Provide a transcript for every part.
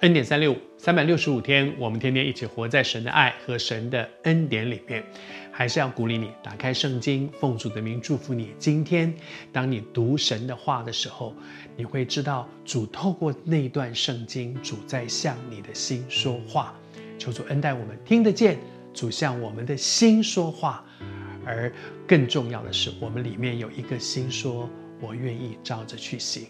恩典三六五，三百六十五天，我们天天一起活在神的爱和神的恩典里面。还是要鼓励你打开圣经，奉主的名祝福你。今天，当你读神的话的时候，你会知道主透过那段圣经，主在向你的心说话。求主恩待我们，听得见主向我们的心说话。而更重要的是，我们里面有一个心说：“我愿意照着去行。”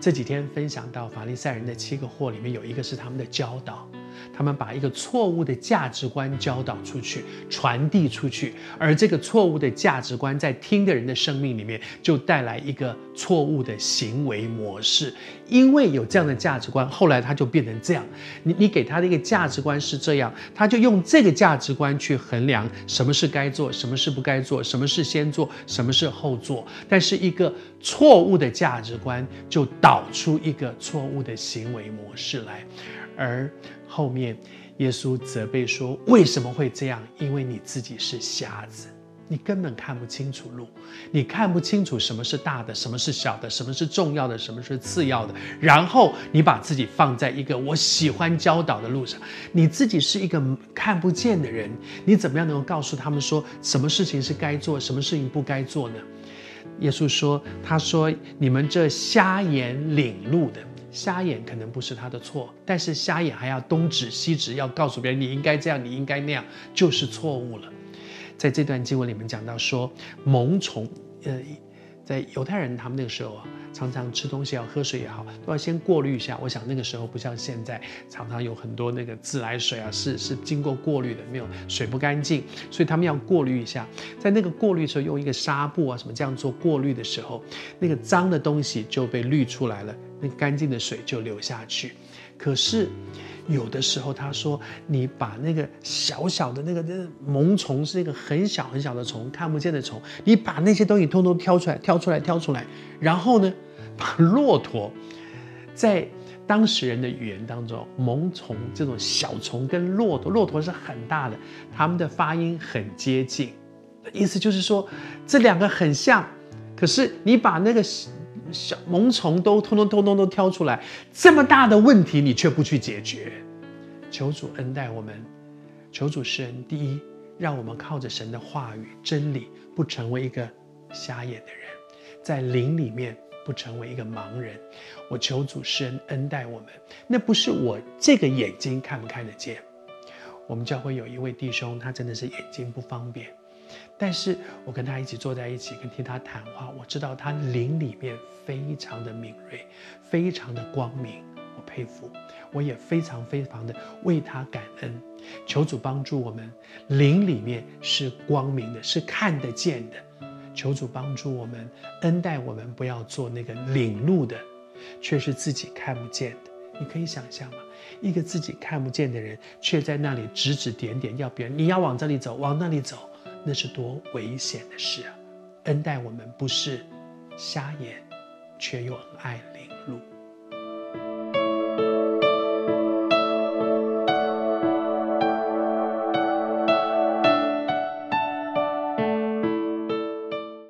这几天分享到法利赛人的七个货里面有一个是他们的教导，他们把一个错误的价值观教导出去，传递出去，而这个错误的价值观在听的人的生命里面就带来一个错误的行为模式。因为有这样的价值观，后来他就变成这样。你你给他的一个价值观是这样，他就用这个价值观去衡量什么是该做，什么是不该做，什么是先做，什么是后做。但是一个错误的价值观就导出一个错误的行为模式来，而后面耶稣责备说：“为什么会这样？因为你自己是瞎子，你根本看不清楚路，你看不清楚什么是大的，什么是小的，什么是重要的，什么是次要的。然后你把自己放在一个我喜欢教导的路上，你自己是一个看不见的人，你怎么样能够告诉他们说什么事情是该做，什么事情不该做呢？”耶稣说：“他说你们这瞎眼领路的，瞎眼可能不是他的错，但是瞎眼还要东指西指，要告诉别人你应该这样，你应该那样，就是错误了。”在这段经文里面讲到说，萌宠，呃。在犹太人他们那个时候啊，常常吃东西也好，喝水也好，都要先过滤一下。我想那个时候不像现在，常常有很多那个自来水啊，是是经过过滤的，没有水不干净，所以他们要过滤一下。在那个过滤的时候，用一个纱布啊什么这样做过滤的时候，那个脏的东西就被滤出来了，那干净的水就流下去。可是。有的时候，他说：“你把那个小小的那个那萌虫是一个很小很小的虫，看不见的虫，你把那些东西通通挑出来，挑出来，挑出来，然后呢，把骆驼，在当时人的语言当中，萌虫这种小虫跟骆驼，骆驼是很大的，他们的发音很接近，意思就是说这两个很像，可是你把那个。”小萌虫都通通通通都挑出来，这么大的问题你却不去解决，求主恩待我们，求主施恩。第一，让我们靠着神的话语真理，不成为一个瞎眼的人，在灵里面不成为一个盲人。我求主施恩恩待我们，那不是我这个眼睛看不看得见。我们教会有一位弟兄，他真的是眼睛不方便。但是我跟他一起坐在一起，跟听他谈话，我知道他灵里面非常的敏锐，非常的光明，我佩服，我也非常非常的为他感恩。求主帮助我们，灵里面是光明的，是看得见的。求主帮助我们，恩待我们，不要做那个领路的，却是自己看不见的。你可以想象吗？一个自己看不见的人，却在那里指指点点，要别人你要往这里走，往那里走。那是多危险的事啊！恩待我们不是瞎眼，却又很爱灵。